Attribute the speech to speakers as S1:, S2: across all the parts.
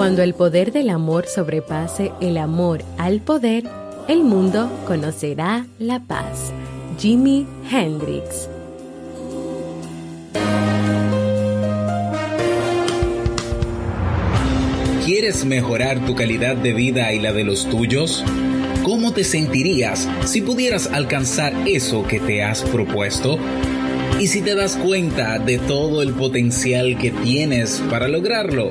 S1: Cuando el poder del amor sobrepase el amor al poder, el mundo conocerá la paz. Jimi Hendrix.
S2: ¿Quieres mejorar tu calidad de vida y la de los tuyos? ¿Cómo te sentirías si pudieras alcanzar eso que te has propuesto? ¿Y si te das cuenta de todo el potencial que tienes para lograrlo?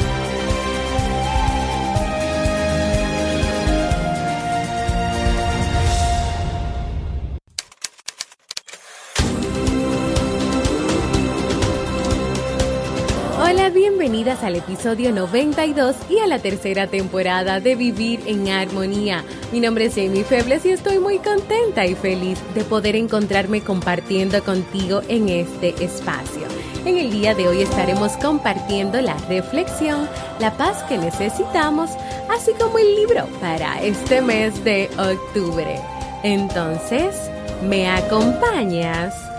S1: Bienvenidas al episodio 92 y a la tercera temporada de Vivir en Armonía. Mi nombre es Jamie Febles y estoy muy contenta y feliz de poder encontrarme compartiendo contigo en este espacio. En el día de hoy estaremos compartiendo la reflexión, la paz que necesitamos, así como el libro para este mes de octubre. Entonces, ¿me acompañas?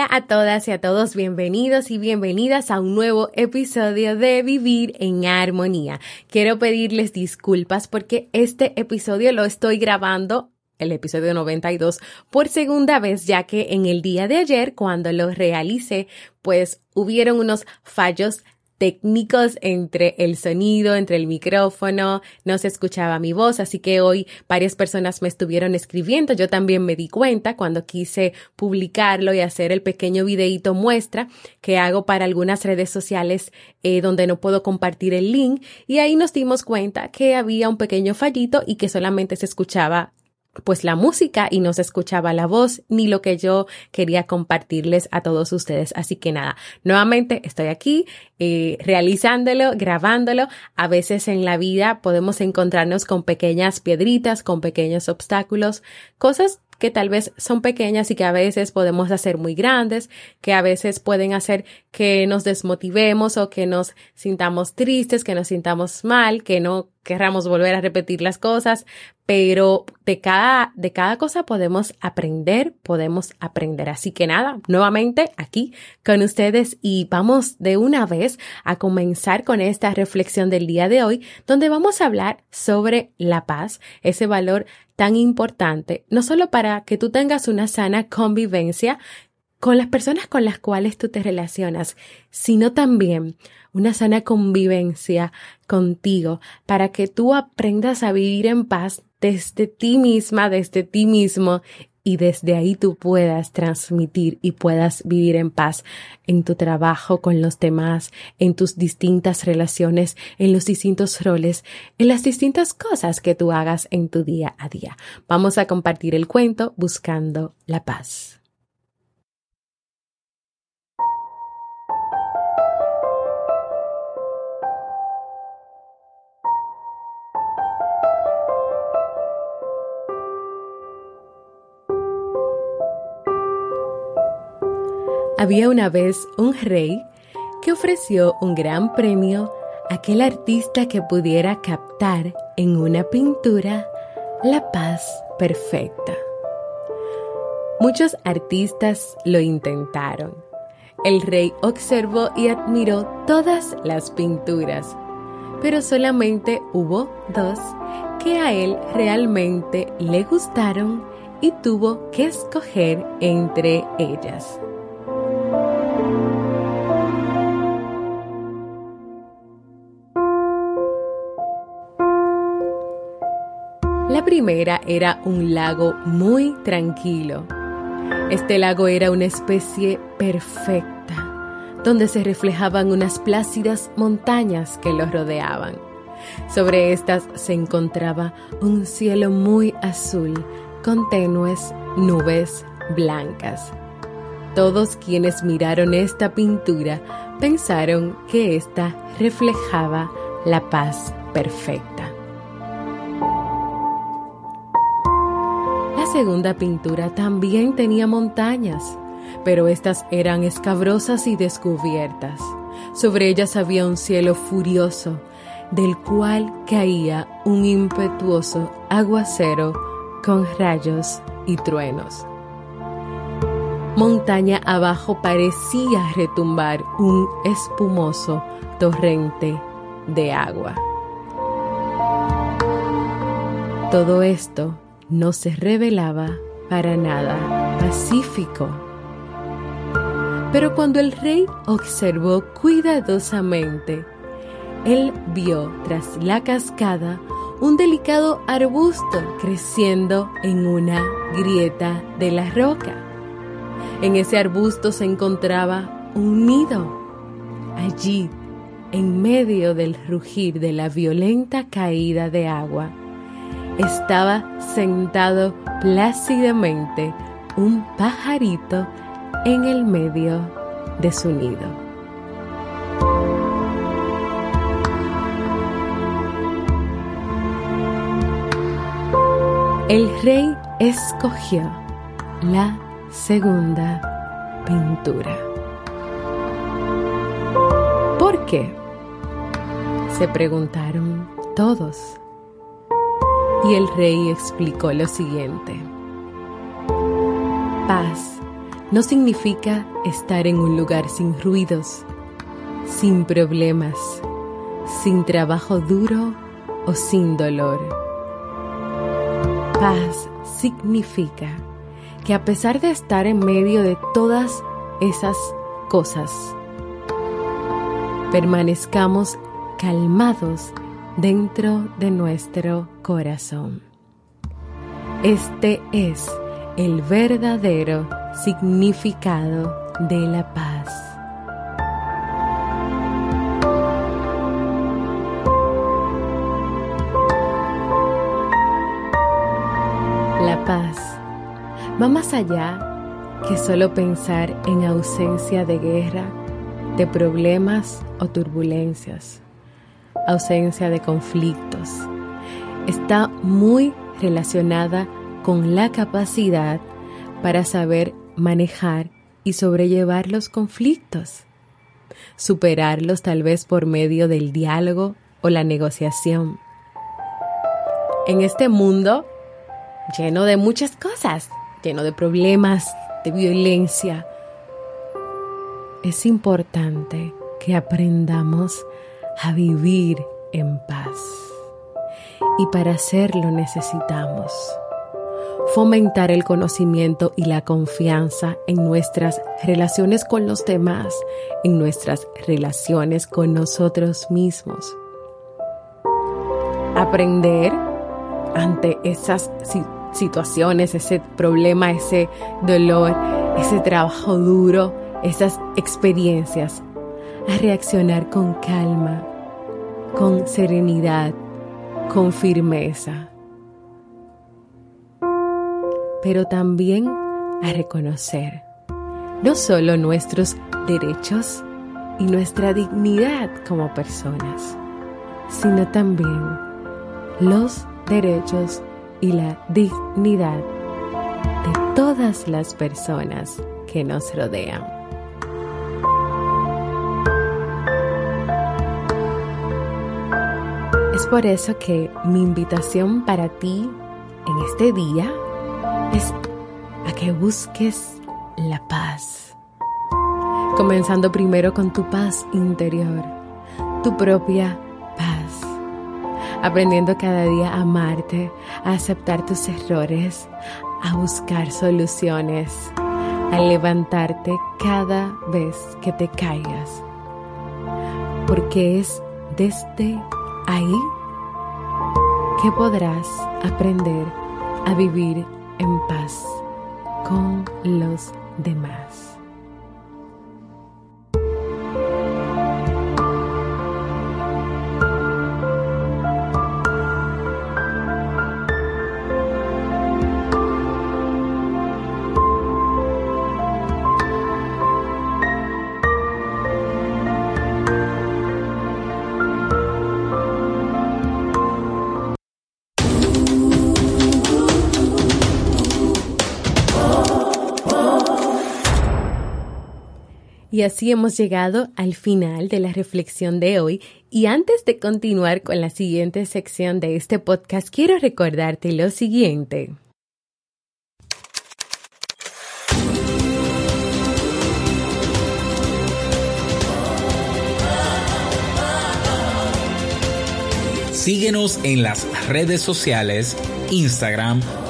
S1: Hola a todas y a todos, bienvenidos y bienvenidas a un nuevo episodio de Vivir en Armonía. Quiero pedirles disculpas porque este episodio lo estoy grabando el episodio 92 por segunda vez, ya que en el día de ayer, cuando lo realicé, pues hubieron unos fallos técnicos entre el sonido, entre el micrófono, no se escuchaba mi voz, así que hoy varias personas me estuvieron escribiendo, yo también me di cuenta cuando quise publicarlo y hacer el pequeño videíto muestra que hago para algunas redes sociales eh, donde no puedo compartir el link. Y ahí nos dimos cuenta que había un pequeño fallito y que solamente se escuchaba pues la música y no se escuchaba la voz ni lo que yo quería compartirles a todos ustedes. Así que nada, nuevamente estoy aquí eh, realizándolo, grabándolo. A veces en la vida podemos encontrarnos con pequeñas piedritas, con pequeños obstáculos, cosas que tal vez son pequeñas y que a veces podemos hacer muy grandes, que a veces pueden hacer que nos desmotivemos o que nos sintamos tristes, que nos sintamos mal, que no querramos volver a repetir las cosas, pero de cada, de cada cosa podemos aprender, podemos aprender. Así que nada, nuevamente aquí con ustedes y vamos de una vez a comenzar con esta reflexión del día de hoy, donde vamos a hablar sobre la paz, ese valor tan importante, no solo para que tú tengas una sana convivencia con las personas con las cuales tú te relacionas, sino también una sana convivencia contigo para que tú aprendas a vivir en paz desde ti misma, desde ti mismo y desde ahí tú puedas transmitir y puedas vivir en paz en tu trabajo con los demás, en tus distintas relaciones, en los distintos roles, en las distintas cosas que tú hagas en tu día a día. Vamos a compartir el cuento buscando la paz. Había una vez un rey que ofreció un gran premio a aquel artista que pudiera captar en una pintura la paz perfecta. Muchos artistas lo intentaron. El rey observó y admiró todas las pinturas, pero solamente hubo dos que a él realmente le gustaron y tuvo que escoger entre ellas. La primera era un lago muy tranquilo, Este lago era una especie perfecta, donde se reflejaban unas plácidas montañas que lo rodeaban. Sobre estas se encontraba un cielo muy azul con tenues nubes blancas. Todos quienes miraron esta pintura pensaron que ésta reflejaba la paz perfecta. Segunda pintura también tenía montañas, pero estas eran escabrosas y descubiertas. Sobre ellas había un cielo furioso, del cual caía un impetuoso aguacero con rayos y truenos. Montaña abajo parecía retumbar un espumoso torrente de agua. Todo esto no se revelaba para nada pacífico. Pero cuando el rey observó cuidadosamente, él vio tras la cascada un delicado arbusto creciendo en una grieta de la roca. En ese arbusto se encontraba un nido. Allí, en medio del rugir de la violenta caída de agua, estaba sentado plácidamente un pajarito en el medio de su nido. El rey escogió la segunda pintura. ¿Por qué? Se preguntaron todos. Y el rey explicó lo siguiente. Paz no significa estar en un lugar sin ruidos, sin problemas, sin trabajo duro o sin dolor Paz significa que a pesar de estar en medio de todas esas cosas, permanezcamos calmados dentro de nuestro corazón. Este es el verdadero significado de la paz. paz va más allá que solo pensar en ausencia de guerra, de problemas o turbulencias, ausencia de conflictos. Está muy relacionada con la capacidad para saber manejar y sobrellevar los conflictos, superarlos tal vez por medio del diálogo o la negociación. En este mundo lleno de muchas cosas, lleno de problemas, de violencia. Es importante que aprendamos a vivir en paz. Y para hacerlo necesitamos fomentar el conocimiento y la confianza en nuestras relaciones con los demás, en nuestras relaciones con nosotros mismos. Aprender ante esas situaciones ese problema, ese dolor, ese trabajo duro, esas experiencias, a reaccionar con calma, con serenidad, con firmeza. Pero también a reconocer no solo nuestros derechos y nuestra dignidad como personas, sino también los derechos y la dignidad de todas las personas que nos rodean. Es por eso que mi invitación para ti en este día es a que busques la paz. Comenzando primero con tu paz interior, tu propia aprendiendo cada día a amarte, a aceptar tus errores, a buscar soluciones, a levantarte cada vez que te caigas. Porque es desde ahí que podrás aprender a vivir en paz con los demás. Y así hemos llegado al final de la reflexión de hoy y antes de continuar con la siguiente sección de este podcast, quiero recordarte lo siguiente.
S2: Síguenos en las redes sociales, Instagram,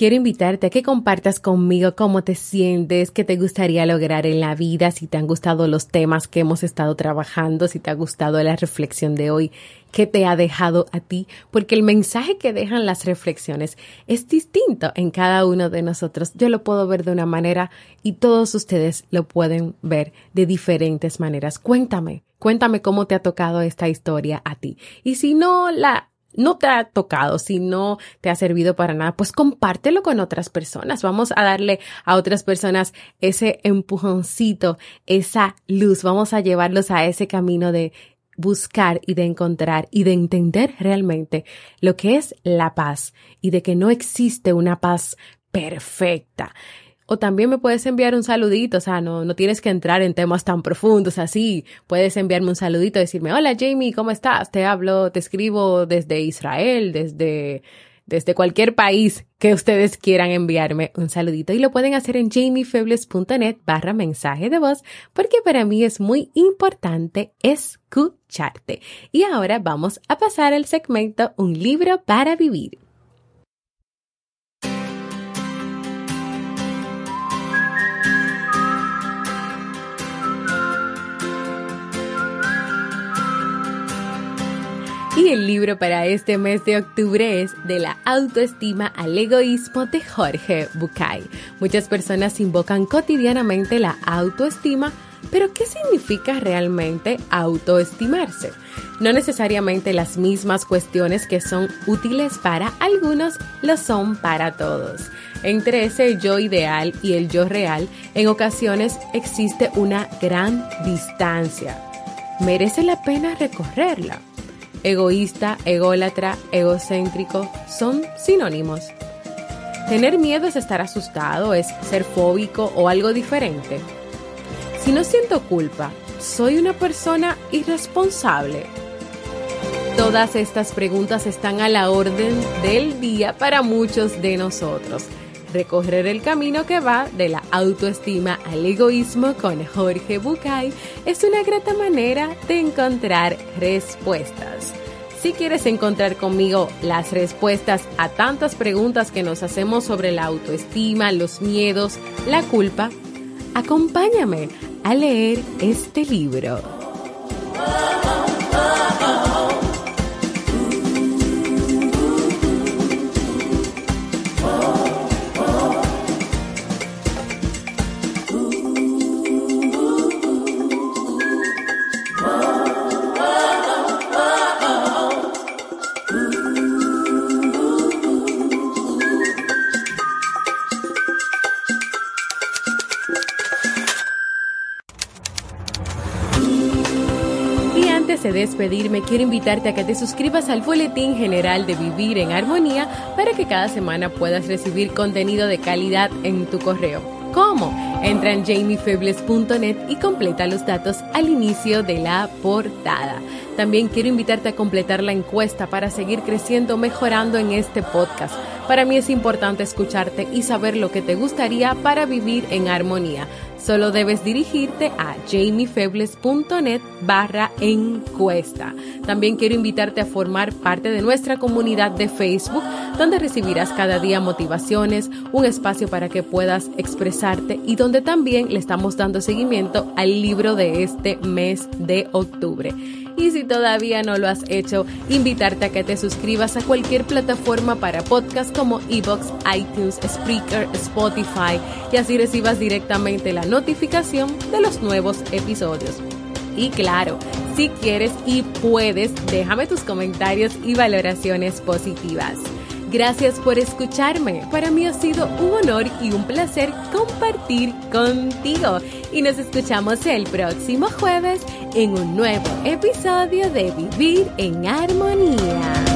S1: Quiero invitarte a que compartas conmigo cómo te sientes, qué te gustaría lograr en la vida, si te han gustado los temas que hemos estado trabajando, si te ha gustado la reflexión de hoy, qué te ha dejado a ti, porque el mensaje que dejan las reflexiones es distinto en cada uno de nosotros. Yo lo puedo ver de una manera y todos ustedes lo pueden ver de diferentes maneras. Cuéntame, cuéntame cómo te ha tocado esta historia a ti. Y si no la no te ha tocado, si no te ha servido para nada, pues compártelo con otras personas. Vamos a darle a otras personas ese empujoncito, esa luz. Vamos a llevarlos a ese camino de buscar y de encontrar y de entender realmente lo que es la paz y de que no existe una paz perfecta. O también me puedes enviar un saludito, o sea, no, no tienes que entrar en temas tan profundos así. Puedes enviarme un saludito, decirme, hola Jamie, ¿cómo estás? Te hablo, te escribo desde Israel, desde, desde cualquier país que ustedes quieran enviarme un saludito. Y lo pueden hacer en jamiefebles.net barra mensaje de voz, porque para mí es muy importante escucharte. Y ahora vamos a pasar al segmento Un libro para vivir. El libro para este mes de octubre es De la autoestima al egoísmo de Jorge Bucay. Muchas personas invocan cotidianamente la autoestima, pero ¿qué significa realmente autoestimarse? No necesariamente las mismas cuestiones que son útiles para algunos lo son para todos. Entre ese yo ideal y el yo real, en ocasiones existe una gran distancia. ¿Merece la pena recorrerla? Egoísta, ególatra, egocéntrico son sinónimos. Tener miedo es estar asustado, es ser fóbico o algo diferente. Si no siento culpa, ¿soy una persona irresponsable? Todas estas preguntas están a la orden del día para muchos de nosotros. Recorrer el camino que va de la autoestima al egoísmo con Jorge Bucay es una grata manera de encontrar respuestas. Si quieres encontrar conmigo las respuestas a tantas preguntas que nos hacemos sobre la autoestima, los miedos, la culpa, acompáñame a leer este libro. De despedirme, quiero invitarte a que te suscribas al Boletín General de Vivir en Armonía para que cada semana puedas recibir contenido de calidad en tu correo. ¿Cómo? Entra en jamiefebles.net y completa los datos al inicio de la portada. También quiero invitarte a completar la encuesta para seguir creciendo, mejorando en este podcast Para mí es importante escucharte y saber lo que te gustaría para vivir en armonía. Solo debes dirigirte a jamiefebles.net barra encuesta. También quiero invitarte a formar parte de nuestra comunidad de Facebook, donde recibirás cada día motivaciones, un espacio para que puedas expresarte y donde también le estamos dando seguimiento al libro de este mes de octubre. Y si todavía no lo has hecho, invitarte a que te suscribas a cualquier plataforma para podcast como Evox, iTunes, Spreaker, Spotify y así recibas directamente la notificación de los nuevos episodios. Y claro, si quieres y puedes, déjame tus comentarios y valoraciones positivas. Gracias por escucharme. Para mí ha sido un honor y un placer compartir contigo. Y nos escuchamos el próximo jueves en un nuevo episodio de Vivir en Armonía.